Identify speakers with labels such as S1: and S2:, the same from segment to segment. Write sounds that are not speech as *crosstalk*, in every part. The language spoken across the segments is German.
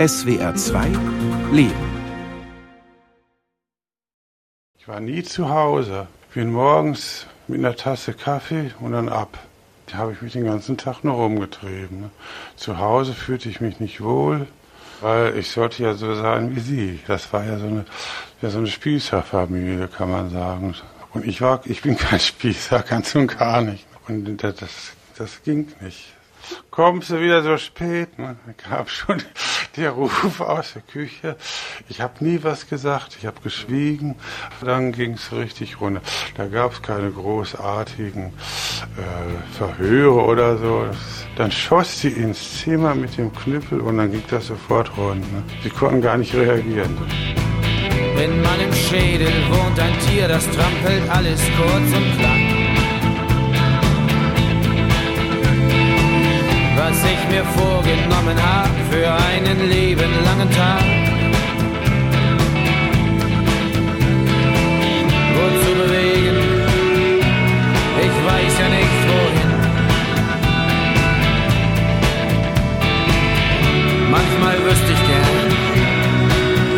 S1: SWR 2 Leben.
S2: Ich war nie zu Hause. Ich bin morgens mit einer Tasse Kaffee und dann ab. Da habe ich mich den ganzen Tag nur rumgetrieben. Ne? Zu Hause fühlte ich mich nicht wohl, weil ich sollte ja so sein wie sie. Das war ja so eine, ja so eine Spießerfamilie, kann man sagen. Und ich war, ich bin kein Spießer, *laughs* ganz und gar nicht. Und das, das ging nicht kommst du wieder so spät? Ne? gab schon der Ruf aus der Küche. Ich habe nie was gesagt, ich habe geschwiegen. Dann ging es richtig runter. Da gab es keine großartigen äh, Verhöre oder so. Dann schoss sie ins Zimmer mit dem Knüppel und dann ging das sofort rund. Ne? Sie konnten gar nicht reagieren.
S3: In meinem Schädel wohnt ein Tier, das trampelt alles kurz und lang. Was ich mir vorgenommen hab für einen lebenlangen Tag. Wozu bewegen? Ich weiß ja nicht wohin. Manchmal wüsste ich gern,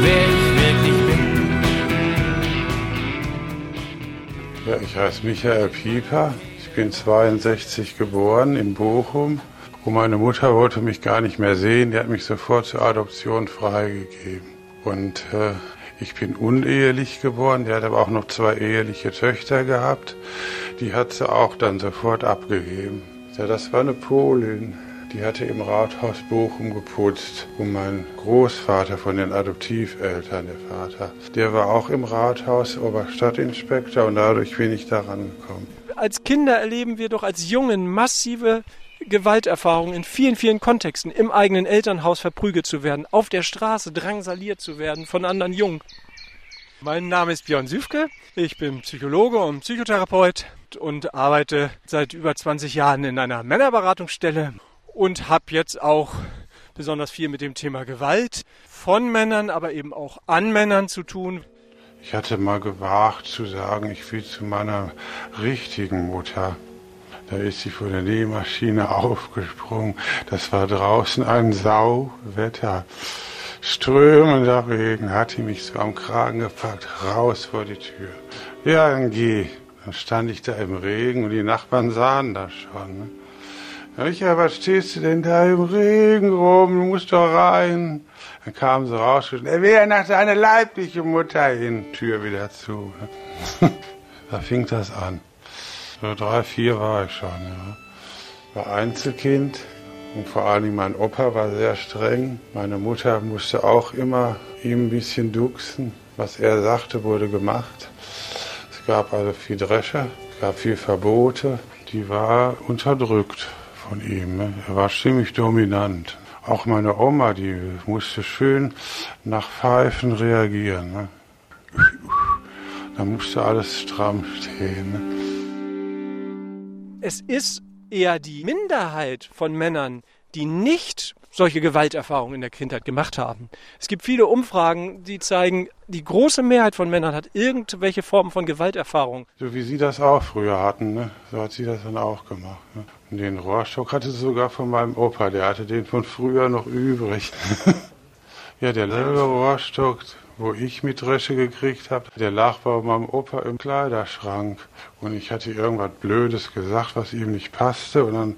S3: wer ich wirklich
S2: bin. Ja, ich heiße Michael Pieper. Ich bin 62 geboren in Bochum und meine Mutter wollte mich gar nicht mehr sehen, die hat mich sofort zur Adoption freigegeben. Und äh, ich bin unehelich geboren, die hat aber auch noch zwei eheliche Töchter gehabt. Die hat sie auch dann sofort abgegeben. Ja, das war eine Polin. Die hatte im Rathaus Bochum geputzt. Und mein Großvater von den Adoptiveltern, der Vater, der war auch im Rathaus Oberstadtinspektor und dadurch bin ich da rangekommen.
S4: Als Kinder erleben wir doch als Jungen massive Gewalterfahrung in vielen, vielen Kontexten, im eigenen Elternhaus verprügelt zu werden, auf der Straße drangsaliert zu werden von anderen Jungen. Mein Name ist Björn Süfke, ich bin Psychologe und Psychotherapeut und arbeite seit über 20 Jahren in einer Männerberatungsstelle und habe jetzt auch besonders viel mit dem Thema Gewalt von Männern, aber eben auch an Männern zu tun.
S2: Ich hatte mal gewagt zu sagen, ich will zu meiner richtigen Mutter. Da ist sie von der Nähmaschine aufgesprungen. Das war draußen ein Sauwetter. Strömender Regen hat sie mich so am Kragen gepackt, raus vor die Tür. Ja, dann geh. Dann stand ich da im Regen und die Nachbarn sahen das schon. Ne? Ja, Michael, was stehst du denn da im Regen rum? Du musst doch rein. Dann kam sie raus und er will nach seiner leiblichen Mutter hin. Tür wieder zu. Ne? *laughs* da fing das an. So drei, vier war ich schon, ja. War Einzelkind und vor allem mein Opa war sehr streng. Meine Mutter musste auch immer ihm ein bisschen duxen. Was er sagte, wurde gemacht. Es gab also viel Dresche, es gab viel Verbote. Die war unterdrückt von ihm. Ne? Er war ziemlich dominant. Auch meine Oma, die musste schön nach Pfeifen reagieren. Ne? Da musste alles stramm stehen. Ne?
S4: Es ist eher die Minderheit von Männern, die nicht solche Gewalterfahrungen in der Kindheit gemacht haben. Es gibt viele Umfragen, die zeigen, die große Mehrheit von Männern hat irgendwelche Formen von Gewalterfahrung.
S2: So wie Sie das auch früher hatten, ne? so hat sie das dann auch gemacht. Ne? Und den Rohrstock hatte sie sogar von meinem Opa, der hatte den von früher noch übrig. *laughs* ja, der selbe Rohrstock, wo ich mit Dresche gekriegt habe, der lag bei meinem Opa im Kleiderschrank. Und ich hatte irgendwas Blödes gesagt, was ihm nicht passte. Und dann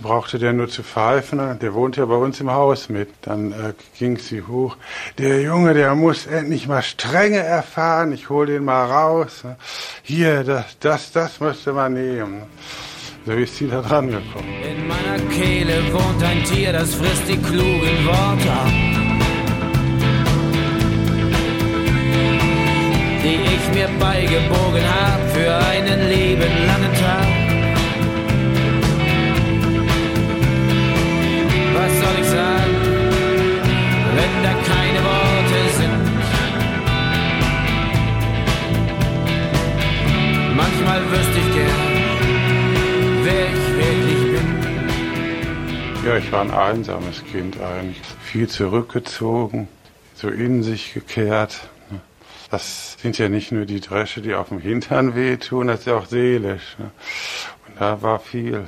S2: brauchte der nur zu pfeifen. Der wohnt ja bei uns im Haus mit. Dann äh, ging sie hoch. Der Junge, der muss endlich mal Strenge erfahren. Ich hol den mal raus. Hier, das, das, das müsste man nehmen. So ist sie da dran gekommen.
S3: In meiner Kehle wohnt ein Tier, das frisst die klugen Worte mir beigebogen hab für einen lebenlangen Tag. Was soll ich sagen, wenn da keine Worte sind? Manchmal wüsste ich gern, wer ich wirklich bin.
S2: Ja, ich war ein einsames Kind eigentlich. Viel zurückgezogen, so in sich gekehrt. Das sind ja nicht nur die Dresche, die auf dem Hintern wehtun, das ist ja auch seelisch. Ne? Und da war viel.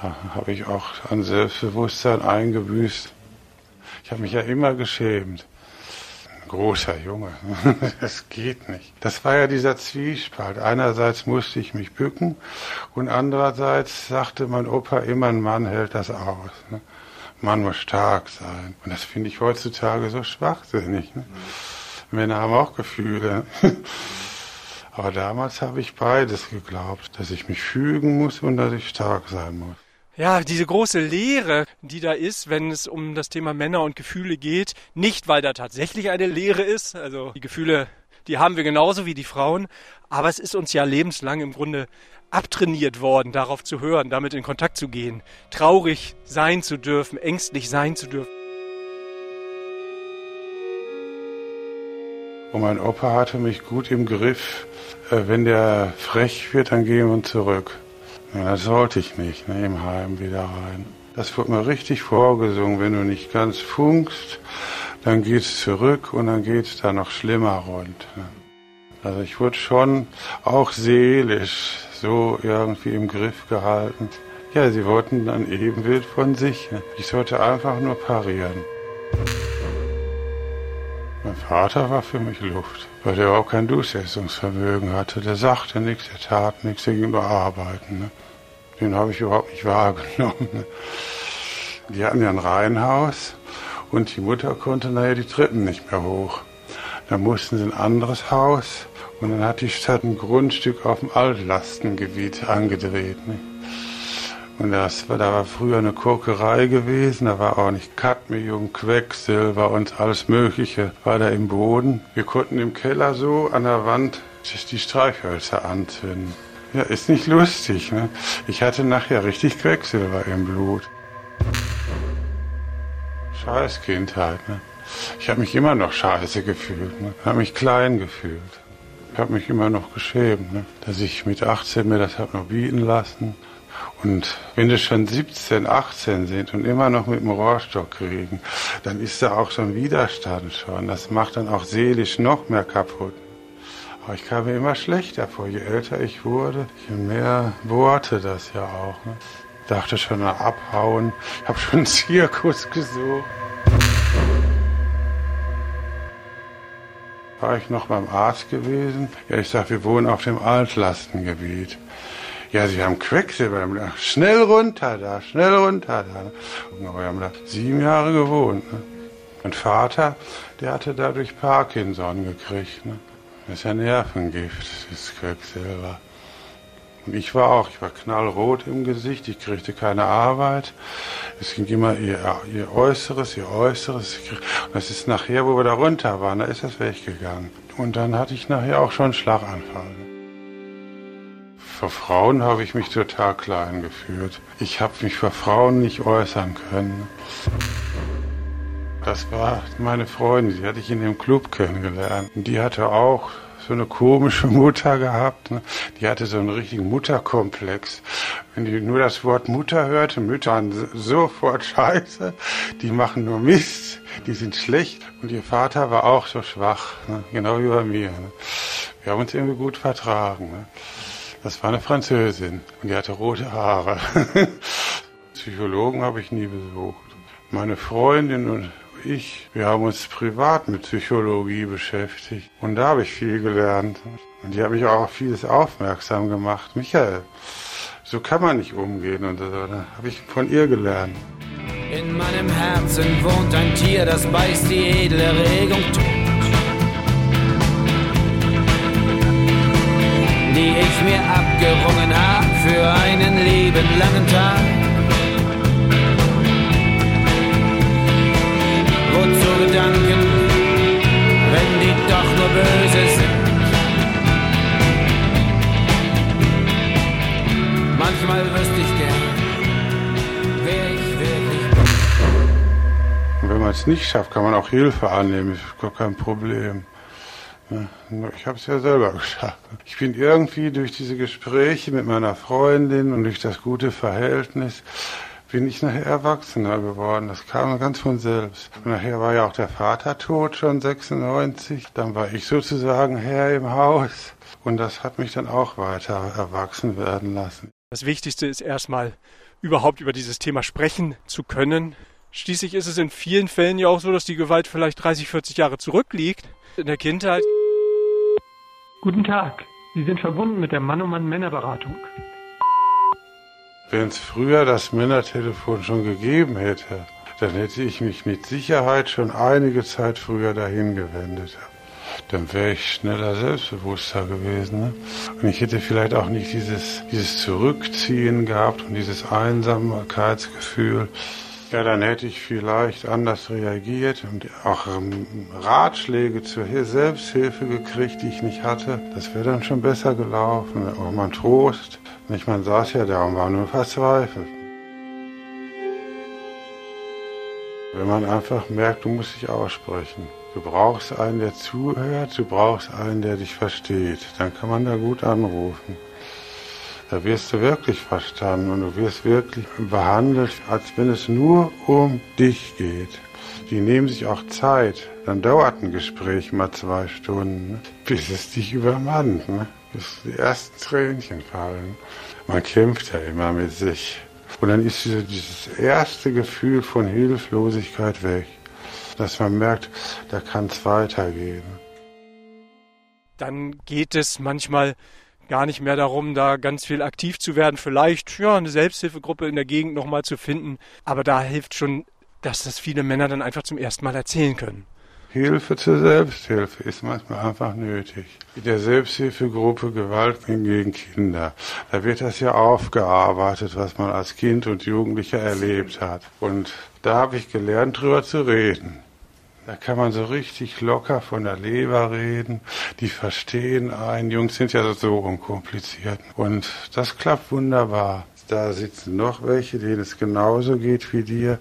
S2: Da habe ich auch an Selbstbewusstsein eingebüßt. Ich habe mich ja immer geschämt. Ein großer Junge, *laughs* das geht nicht. Das war ja dieser Zwiespalt. Einerseits musste ich mich bücken und andererseits sagte mein Opa immer, ein Mann hält das aus. Ne? Mann muss stark sein. Und das finde ich heutzutage so schwachsinnig. Ne? Männer haben auch Gefühle. *laughs* Aber damals habe ich beides geglaubt, dass ich mich fügen muss und dass ich stark sein muss.
S4: Ja, diese große Lehre, die da ist, wenn es um das Thema Männer und Gefühle geht, nicht weil da tatsächlich eine Lehre ist, also die Gefühle, die haben wir genauso wie die Frauen, aber es ist uns ja lebenslang im Grunde abtrainiert worden, darauf zu hören, damit in Kontakt zu gehen, traurig sein zu dürfen, ängstlich sein zu dürfen.
S2: Und mein Opa hatte mich gut im Griff. Äh, wenn der frech wird, dann gehen wir zurück. Das sollte ich nicht, ne, im Heim wieder rein. Das wird mir richtig vorgesungen. Wenn du nicht ganz funkst, dann geht's zurück und dann geht's da noch schlimmer rund. Ne. Also ich wurde schon auch seelisch so irgendwie im Griff gehalten. Ja, sie wollten ein Ebenbild von sich. Ne. Ich sollte einfach nur parieren. Mein Vater war für mich Luft, weil der auch kein Durchsetzungsvermögen hatte. Der sagte nichts, der tat nichts, der ging nur arbeiten. Ne? Den habe ich überhaupt nicht *laughs* wahrgenommen. Ne? Die hatten ja ein Reihenhaus und die Mutter konnte nachher die Treppen nicht mehr hoch. Dann mussten sie ein anderes Haus und dann hat die Stadt ein Grundstück auf dem Altlastengebiet angedreht. Ne? Und das da war früher eine Kokerei gewesen, da war auch nicht Cadmium, Quecksilber und alles Mögliche war da im Boden. Wir konnten im Keller so an der Wand die Streichhölzer anzünden. Ja, ist nicht lustig, ne? Ich hatte nachher richtig Quecksilber im Blut. Scheiß Kindheit, ne? Ich habe mich immer noch scheiße gefühlt, ne? habe mich klein gefühlt. Ich habe mich immer noch geschämt, ne? dass ich mit 18 mir das habe noch bieten lassen. Und wenn die schon 17, 18 sind und immer noch mit dem Rohrstock kriegen, dann ist da auch ein Widerstand schon. Das macht dann auch seelisch noch mehr kaputt. Aber ich kam mir immer schlechter vor. Je älter ich wurde, je mehr Worte das ja auch. Ne? Ich dachte schon an Abhauen. Ich habe schon einen Zirkus gesucht. War ich noch beim Arzt gewesen? Ja, ich sag, wir wohnen auf dem Altlastengebiet. Ja, sie haben Quecksilber. Schnell runter da, schnell runter da. Aber wir haben da sieben Jahre gewohnt. Ne? Mein Vater, der hatte dadurch Parkinson gekriegt. Ne? Das ist ja Nervengift, das Quecksilber. Und ich war auch, ich war knallrot im Gesicht, ich kriegte keine Arbeit. Es ging immer ihr, ihr Äußeres, ihr Äußeres. Und das ist nachher, wo wir da runter waren, da ist das weggegangen. Und dann hatte ich nachher auch schon einen Schlaganfall vor Frauen habe ich mich total klein gefühlt. Ich habe mich vor Frauen nicht äußern können. Das war meine Freundin, die hatte ich in dem Club kennengelernt. Und die hatte auch so eine komische *laughs* Mutter gehabt. Ne? Die hatte so einen richtigen Mutterkomplex. Wenn die nur das Wort Mutter hörte, Mütter sofort *laughs* scheiße, die machen nur Mist, die sind schlecht. Und ihr Vater war auch so schwach, ne? genau wie bei mir. Ne? Wir haben uns irgendwie gut vertragen. Das war eine Französin und die hatte rote Haare. *laughs* Psychologen habe ich nie besucht. Meine Freundin und ich, wir haben uns privat mit Psychologie beschäftigt und da habe ich viel gelernt. Und die hat mich auch auf vieles aufmerksam gemacht. Michael, so kann man nicht umgehen und so. Da habe ich von ihr gelernt.
S3: In meinem Herzen wohnt ein Tier, das beißt die edle Regung tot. Die ich mir abgerungen hab für einen lieben langen Tag. Wozu Gedanken, wenn die doch nur böse sind? Manchmal wüsste ich gern, wer ich wirklich bin.
S2: Und wenn man es nicht schafft, kann man auch Hilfe annehmen, ist gar kein Problem. Ich habe es ja selber *laughs* geschafft. Ich bin irgendwie durch diese Gespräche mit meiner Freundin und durch das gute Verhältnis bin ich nachher erwachsener geworden. Das kam ganz von selbst. Nachher war ja auch der Vater tot, schon 96. Dann war ich sozusagen Herr im Haus. Und das hat mich dann auch weiter erwachsen werden lassen.
S4: Das Wichtigste ist erstmal überhaupt über dieses Thema sprechen zu können, Schließlich ist es in vielen Fällen ja auch so, dass die Gewalt vielleicht 30, 40 Jahre zurückliegt. In der Kindheit.
S5: Guten Tag. Sie sind verbunden mit der Mann um Mann Männerberatung.
S2: Wenn es früher das Männertelefon schon gegeben hätte, dann hätte ich mich mit Sicherheit schon einige Zeit früher dahin gewendet. Dann wäre ich schneller selbstbewusster gewesen. Ne? Und ich hätte vielleicht auch nicht dieses, dieses Zurückziehen gehabt und dieses Einsamkeitsgefühl. Ja, dann hätte ich vielleicht anders reagiert und auch ähm, Ratschläge zur Selbsthilfe gekriegt, die ich nicht hatte. Das wäre dann schon besser gelaufen. Auch mal Trost. Nicht, man saß ja da und war nur verzweifelt. Wenn man einfach merkt, du musst dich aussprechen. Du brauchst einen, der zuhört, du brauchst einen, der dich versteht. Dann kann man da gut anrufen. Da wirst du wirklich verstanden und du wirst wirklich behandelt, als wenn es nur um dich geht. Die nehmen sich auch Zeit. Dann dauert ein Gespräch mal zwei Stunden, bis es dich übermannt, ne? bis die ersten Tränchen fallen. Man kämpft ja immer mit sich. Und dann ist dieses erste Gefühl von Hilflosigkeit weg, dass man merkt, da kann es weitergehen.
S4: Dann geht es manchmal gar nicht mehr darum, da ganz viel aktiv zu werden. Vielleicht ja eine Selbsthilfegruppe in der Gegend nochmal zu finden. Aber da hilft schon, dass das viele Männer dann einfach zum ersten Mal erzählen können.
S2: Hilfe zur Selbsthilfe ist manchmal einfach nötig. In der Selbsthilfegruppe Gewalt gegen Kinder, da wird das ja aufgearbeitet, was man als Kind und Jugendlicher erlebt hat. Und da habe ich gelernt, drüber zu reden. Da kann man so richtig locker von der Leber reden. Die verstehen einen. Jungs sind ja so unkompliziert. Und das klappt wunderbar. Da sitzen noch welche, denen es genauso geht wie dir.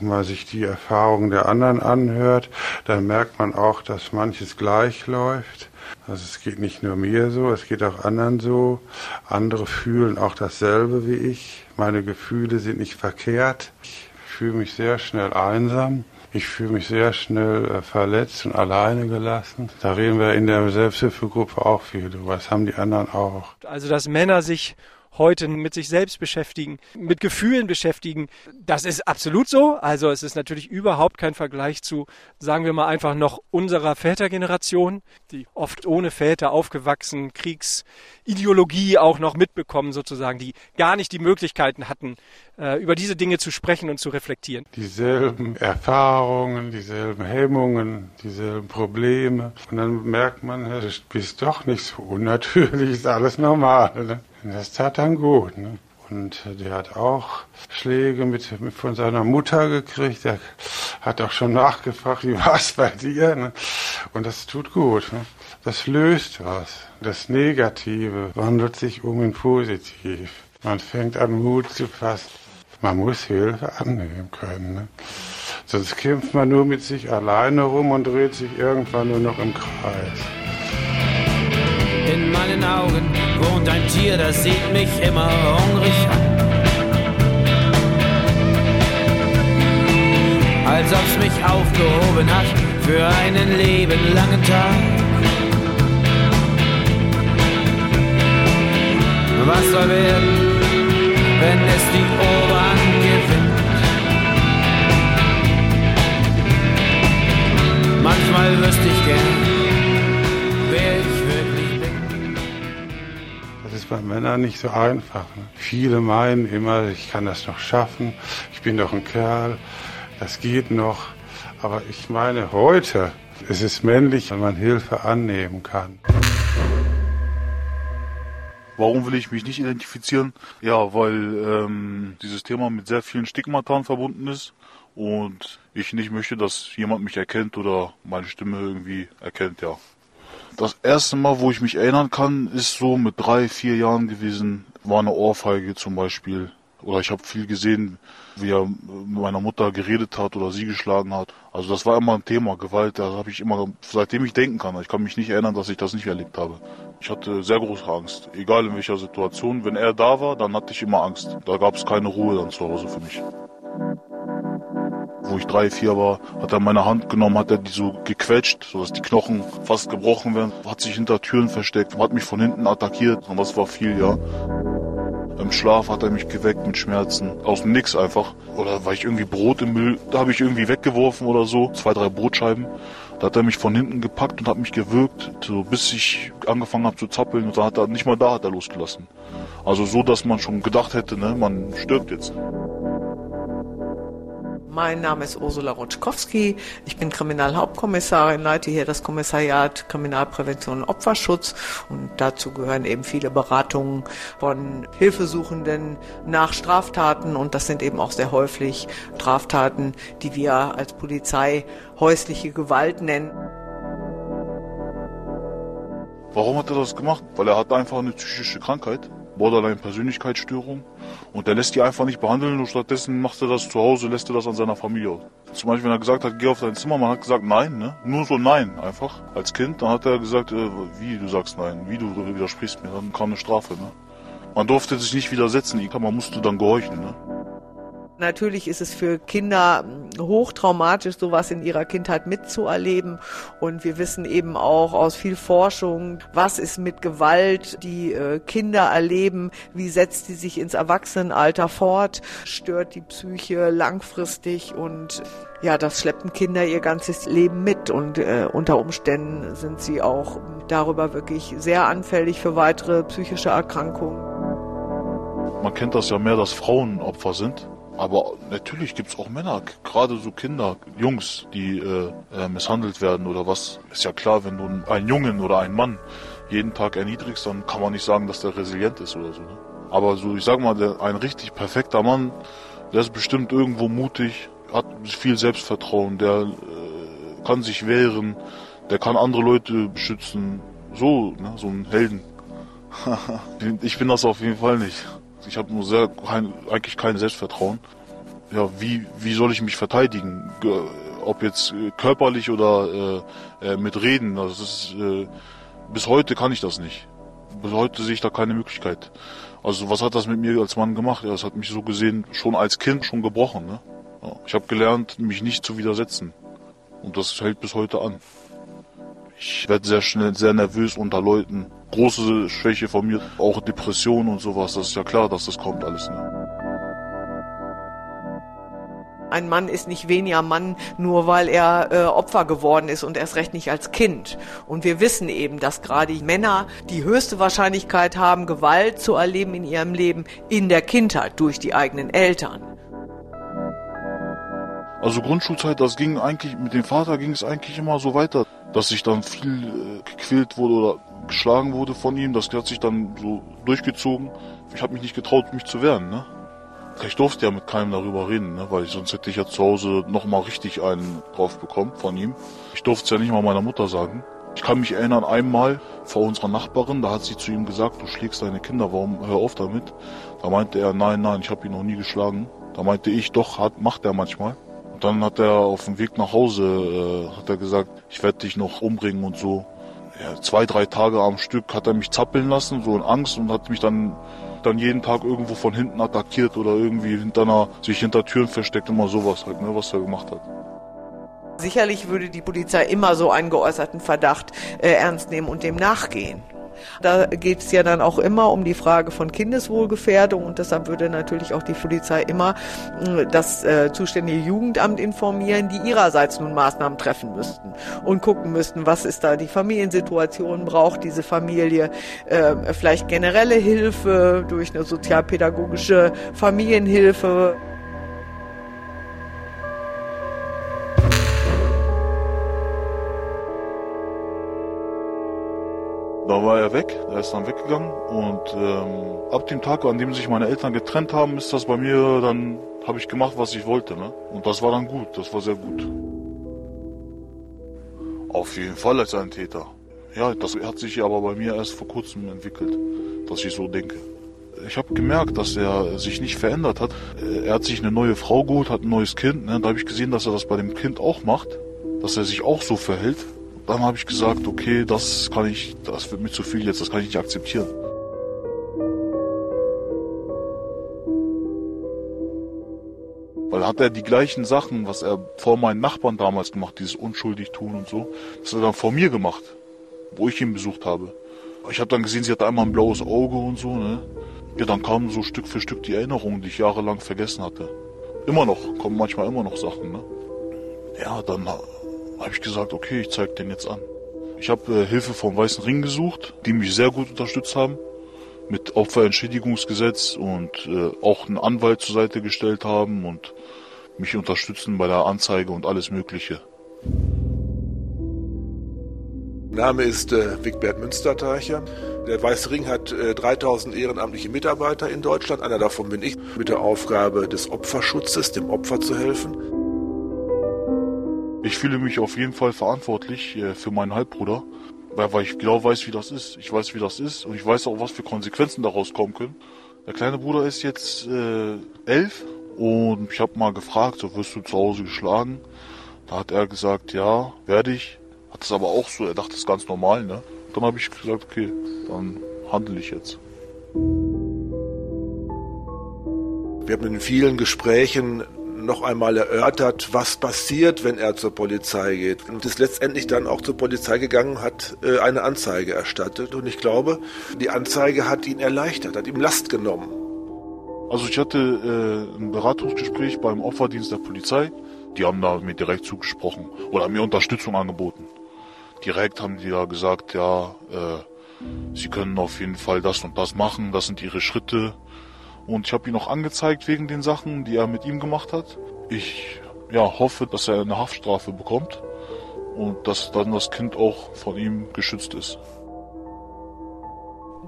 S2: Wenn man sich die Erfahrungen der anderen anhört, dann merkt man auch, dass manches gleich läuft. Also es geht nicht nur mir so, es geht auch anderen so. Andere fühlen auch dasselbe wie ich. Meine Gefühle sind nicht verkehrt. Ich fühle mich sehr schnell einsam. Ich fühle mich sehr schnell äh, verletzt und alleine gelassen. Da reden wir in der Selbsthilfegruppe auch viel drüber. Das haben die anderen auch.
S4: Also, dass Männer sich heute mit sich selbst beschäftigen, mit Gefühlen beschäftigen. Das ist absolut so. Also es ist natürlich überhaupt kein Vergleich zu, sagen wir mal einfach noch unserer Vätergeneration, die oft ohne Väter aufgewachsen, Kriegsideologie auch noch mitbekommen sozusagen, die gar nicht die Möglichkeiten hatten, äh, über diese Dinge zu sprechen und zu reflektieren.
S2: Dieselben Erfahrungen, dieselben Hemmungen, dieselben Probleme. Und dann merkt man, du bist doch nicht so unnatürlich, ist alles normal. Ne? Das tat dann gut. Ne? Und der hat auch Schläge mit, mit, von seiner Mutter gekriegt. Der hat auch schon nachgefragt, wie war es bei dir? Ne? Und das tut gut. Ne? Das löst was. Das Negative wandelt sich um in positiv. Man fängt an Mut zu fassen. Man muss Hilfe annehmen können. Ne? Sonst kämpft man nur mit sich alleine rum und dreht sich irgendwann nur noch im Kreis.
S3: In meinen Augen wohnt ein Tier, das sieht mich immer hungrig an. Als ob's mich aufgehoben hat für einen lebenlangen Tag. Was soll werden, wenn es die Oberhand gewinnt? Manchmal wüsste ich gern,
S2: bei Männern nicht so einfach. Viele meinen immer, ich kann das noch schaffen, ich bin doch ein Kerl, das geht noch. Aber ich meine, heute ist es männlich, wenn man Hilfe annehmen kann.
S6: Warum will ich mich nicht identifizieren? Ja, weil ähm, dieses Thema mit sehr vielen Stigmatan verbunden ist und ich nicht möchte, dass jemand mich erkennt oder meine Stimme irgendwie erkennt, ja. Das erste Mal, wo ich mich erinnern kann, ist so mit drei, vier Jahren gewesen. War eine Ohrfeige zum Beispiel. Oder ich habe viel gesehen, wie er mit meiner Mutter geredet hat oder sie geschlagen hat. Also das war immer ein Thema, Gewalt. Da habe ich immer, seitdem ich denken kann, ich kann mich nicht erinnern, dass ich das nicht erlebt habe. Ich hatte sehr große Angst, egal in welcher Situation. Wenn er da war, dann hatte ich immer Angst. Da gab es keine Ruhe dann zu Hause für mich wo ich drei, vier war, hat er meine Hand genommen, hat er die so gequetscht, sodass die Knochen fast gebrochen werden, hat sich hinter Türen versteckt, hat mich von hinten attackiert und das war viel, ja. Im Schlaf hat er mich geweckt mit Schmerzen. Aus dem Nix einfach. Oder weil ich irgendwie Brot im Müll, da habe ich irgendwie weggeworfen oder so. Zwei, drei Brotscheiben. Da hat er mich von hinten gepackt und hat mich gewürgt, so bis ich angefangen habe zu zappeln. Und da hat er nicht mal da hat er losgelassen. Also so, dass man schon gedacht hätte, ne, man stirbt jetzt.
S7: Mein Name ist Ursula Rutschkowski. Ich bin Kriminalhauptkommissarin, leite hier das Kommissariat Kriminalprävention und Opferschutz. Und dazu gehören eben viele Beratungen von Hilfesuchenden nach Straftaten. Und das sind eben auch sehr häufig Straftaten, die wir als Polizei häusliche Gewalt nennen.
S6: Warum hat er das gemacht? Weil er hat einfach eine psychische Krankheit, Borderline-Persönlichkeitsstörung. Und der lässt die einfach nicht behandeln und stattdessen macht er das zu Hause, lässt er das an seiner Familie aus. Zum Beispiel, wenn er gesagt hat, geh auf dein Zimmer, man hat gesagt nein, ne? Nur so nein, einfach. Als Kind, dann hat er gesagt, äh, wie du sagst nein, wie du widersprichst mir, dann kam eine Strafe, ne? Man durfte sich nicht widersetzen, man musste dann gehorchen, ne?
S7: Natürlich ist es für Kinder hochtraumatisch, sowas in ihrer Kindheit mitzuerleben. Und wir wissen eben auch aus viel Forschung, was ist mit Gewalt, die äh, Kinder erleben, wie setzt die sich ins Erwachsenenalter fort, stört die Psyche langfristig und ja, das schleppen Kinder ihr ganzes Leben mit und äh, unter Umständen sind sie auch darüber wirklich sehr anfällig für weitere psychische Erkrankungen.
S6: Man kennt das ja mehr, dass Frauen Opfer sind. Aber natürlich gibt es auch Männer, gerade so Kinder, Jungs, die äh, äh, misshandelt werden oder was. Ist ja klar, wenn du einen Jungen oder einen Mann jeden Tag erniedrigst, dann kann man nicht sagen, dass der resilient ist oder so. Ne? Aber so, ich sag mal, der, ein richtig perfekter Mann, der ist bestimmt irgendwo mutig, hat viel Selbstvertrauen, der äh, kann sich wehren, der kann andere Leute beschützen. So, ne, so ein Helden. *laughs* ich bin das auf jeden Fall nicht. Ich habe nur sehr kein, eigentlich kein Selbstvertrauen. Ja, wie, wie soll ich mich verteidigen? Ob jetzt äh, körperlich oder äh, äh, mit Reden. Also ist, äh, bis heute kann ich das nicht. Bis heute sehe ich da keine Möglichkeit. Also was hat das mit mir als Mann gemacht? Ja, das hat mich so gesehen schon als Kind schon gebrochen. Ne? Ja, ich habe gelernt, mich nicht zu widersetzen. Und das hält bis heute an. Ich werde sehr schnell sehr nervös unter Leuten große Schwäche von mir. Auch Depression und sowas, das ist ja klar, dass das kommt alles. Ne?
S7: Ein Mann ist nicht weniger Mann, nur weil er äh, Opfer geworden ist und erst recht nicht als Kind. Und wir wissen eben, dass gerade Männer die höchste Wahrscheinlichkeit haben, Gewalt zu erleben in ihrem Leben in der Kindheit durch die eigenen Eltern.
S6: Also Grundschulzeit, das ging eigentlich, mit dem Vater ging es eigentlich immer so weiter, dass ich dann viel äh, gequält wurde oder geschlagen wurde von ihm. Das hat sich dann so durchgezogen. Ich habe mich nicht getraut, mich zu wehren. Ne? Ich durfte ja mit keinem darüber reden, ne? weil sonst hätte ich ja zu Hause nochmal richtig einen drauf bekommen von ihm. Ich durfte es ja nicht mal meiner Mutter sagen. Ich kann mich erinnern, einmal vor unserer Nachbarin, da hat sie zu ihm gesagt, du schlägst deine Kinder, warum hör auf damit? Da meinte er, nein, nein, ich habe ihn noch nie geschlagen. Da meinte ich, doch, hat, macht er manchmal. Dann hat er auf dem Weg nach Hause, äh, hat er gesagt, ich werde dich noch umbringen und so ja, zwei, drei Tage am Stück hat er mich zappeln lassen, so in Angst und hat mich dann dann jeden Tag irgendwo von hinten attackiert oder irgendwie hinter einer, sich hinter Türen versteckt, immer sowas halt, ne, was er gemacht hat.
S7: Sicherlich würde die Polizei immer so einen geäußerten Verdacht äh, ernst nehmen und dem nachgehen. Da geht es ja dann auch immer um die Frage von Kindeswohlgefährdung und deshalb würde natürlich auch die Polizei immer äh, das äh, zuständige Jugendamt informieren, die ihrerseits nun Maßnahmen treffen müssten und gucken müssten, was ist da die Familiensituation, braucht diese Familie äh, vielleicht generelle Hilfe durch eine sozialpädagogische Familienhilfe.
S6: Da war er weg, er ist dann weggegangen und ähm, ab dem Tag, an dem sich meine Eltern getrennt haben, ist das bei mir dann, habe ich gemacht, was ich wollte. Ne? Und das war dann gut, das war sehr gut. Auf jeden Fall als ein Täter. Ja, das hat sich aber bei mir erst vor kurzem entwickelt, dass ich so denke. Ich habe gemerkt, dass er sich nicht verändert hat. Er hat sich eine neue Frau geholt, hat ein neues Kind. Ne? Da habe ich gesehen, dass er das bei dem Kind auch macht, dass er sich auch so verhält dann habe ich gesagt, okay, das kann ich, das wird mir zu viel jetzt, das kann ich nicht akzeptieren. Weil hat er die gleichen Sachen, was er vor meinen Nachbarn damals gemacht, dieses unschuldig tun und so, das hat er dann vor mir gemacht, wo ich ihn besucht habe. Ich habe dann gesehen, sie hatte einmal ein blaues Auge und so, ne? Ja, dann kamen so Stück für Stück die Erinnerungen, die ich jahrelang vergessen hatte. Immer noch, kommen manchmal immer noch Sachen, ne? Ja, dann habe ich gesagt, okay, ich zeig den jetzt an. Ich habe äh, Hilfe vom Weißen Ring gesucht, die mich sehr gut unterstützt haben mit Opferentschädigungsgesetz und äh, auch einen Anwalt zur Seite gestellt haben und mich unterstützen bei der Anzeige und alles Mögliche.
S8: Name ist äh, Wigbert Münsterteicher. Der Weiße Ring hat äh, 3000 ehrenamtliche Mitarbeiter in Deutschland. Einer davon bin ich mit der Aufgabe des Opferschutzes, dem Opfer zu helfen.
S6: Ich fühle mich auf jeden Fall verantwortlich äh, für meinen Halbbruder, weil ich genau weiß, wie das ist. Ich weiß, wie das ist und ich weiß auch, was für Konsequenzen daraus kommen können. Der kleine Bruder ist jetzt äh, elf und ich habe mal gefragt, so wirst du zu Hause geschlagen? Da hat er gesagt, ja, werde ich. Hat es aber auch so, er dachte, das ist ganz normal, ne? Dann habe ich gesagt, okay, dann handle ich jetzt.
S8: Wir haben in vielen Gesprächen noch einmal erörtert, was passiert, wenn er zur Polizei geht. Und ist letztendlich dann auch zur Polizei gegangen, hat äh, eine Anzeige erstattet. Und ich glaube, die Anzeige hat ihn erleichtert, hat ihm Last genommen.
S6: Also ich hatte äh, ein Beratungsgespräch beim Opferdienst der Polizei. Die haben da mir direkt zugesprochen oder mir Unterstützung angeboten. Direkt haben die ja gesagt, ja, äh, sie können auf jeden Fall das und das machen, das sind ihre Schritte. Und ich habe ihn auch angezeigt wegen den Sachen, die er mit ihm gemacht hat. Ich ja, hoffe, dass er eine Haftstrafe bekommt und dass dann das Kind auch von ihm geschützt ist.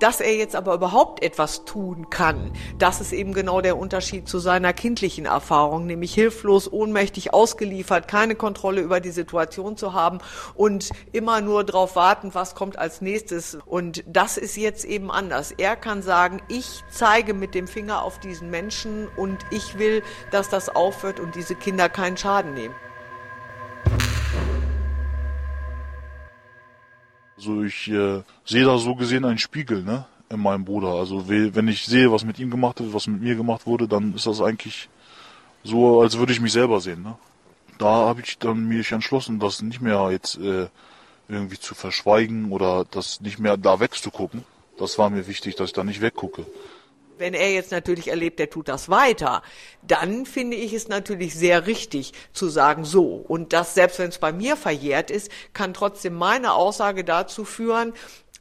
S7: Dass er jetzt aber überhaupt etwas tun kann, das ist eben genau der Unterschied zu seiner kindlichen Erfahrung, nämlich hilflos, ohnmächtig, ausgeliefert, keine Kontrolle über die Situation zu haben und immer nur darauf warten, was kommt als nächstes. Und das ist jetzt eben anders. Er kann sagen, ich zeige mit dem Finger auf diesen Menschen und ich will, dass das aufhört und diese Kinder keinen Schaden nehmen.
S6: Also ich äh, sehe da so gesehen einen Spiegel, ne? In meinem Bruder. Also wenn ich sehe, was mit ihm gemacht wird, was mit mir gemacht wurde, dann ist das eigentlich so, als würde ich mich selber sehen, ne? Da habe ich dann mich entschlossen, das nicht mehr jetzt äh, irgendwie zu verschweigen oder das nicht mehr da wegzugucken. Das war mir wichtig, dass ich da nicht weggucke.
S7: Wenn er jetzt natürlich erlebt, er tut das weiter, dann finde ich es natürlich sehr richtig zu sagen, so. Und das, selbst wenn es bei mir verjährt ist, kann trotzdem meine Aussage dazu führen,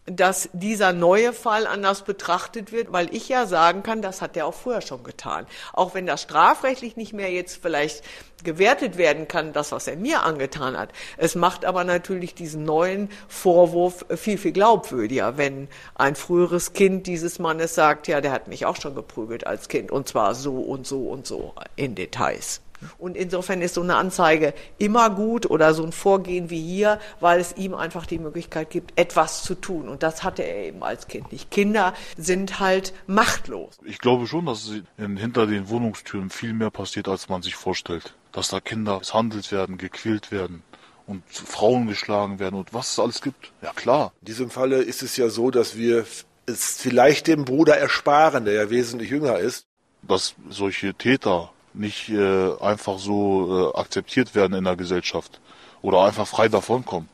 S7: dass dieser neue Fall anders betrachtet wird, weil ich ja sagen kann, das hat er auch vorher schon getan. Auch wenn das strafrechtlich nicht mehr jetzt vielleicht gewertet werden kann, das, was er mir angetan hat. Es macht aber natürlich diesen neuen Vorwurf viel, viel glaubwürdiger, wenn ein früheres Kind dieses Mannes sagt, ja, der hat mich auch schon geprügelt als Kind und zwar so und so und so in Details. Und insofern ist so eine Anzeige immer gut oder so ein Vorgehen wie hier, weil es ihm einfach die Möglichkeit gibt, etwas zu tun. Und das hatte er eben als Kind nicht. Kinder sind halt machtlos.
S6: Ich glaube schon, dass hinter den Wohnungstüren viel mehr passiert, als man sich vorstellt. Dass da Kinder misshandelt werden, gequält werden und Frauen geschlagen werden und was es alles gibt. Ja klar.
S8: In diesem Falle ist es ja so, dass wir es vielleicht dem Bruder ersparen, der ja wesentlich jünger ist.
S6: Dass solche Täter nicht äh, einfach so äh, akzeptiert werden in der Gesellschaft oder einfach frei davonkommen,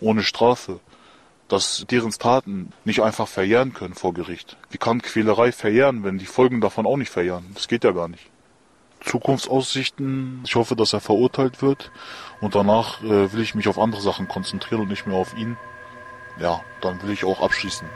S6: ohne Strafe, dass deren Taten nicht einfach verjähren können vor Gericht. Wie kann Quälerei verjähren, wenn die Folgen davon auch nicht verjähren? Das geht ja gar nicht. Zukunftsaussichten, ich hoffe, dass er verurteilt wird und danach äh, will ich mich auf andere Sachen konzentrieren und nicht mehr auf ihn. Ja, dann will ich auch abschließen.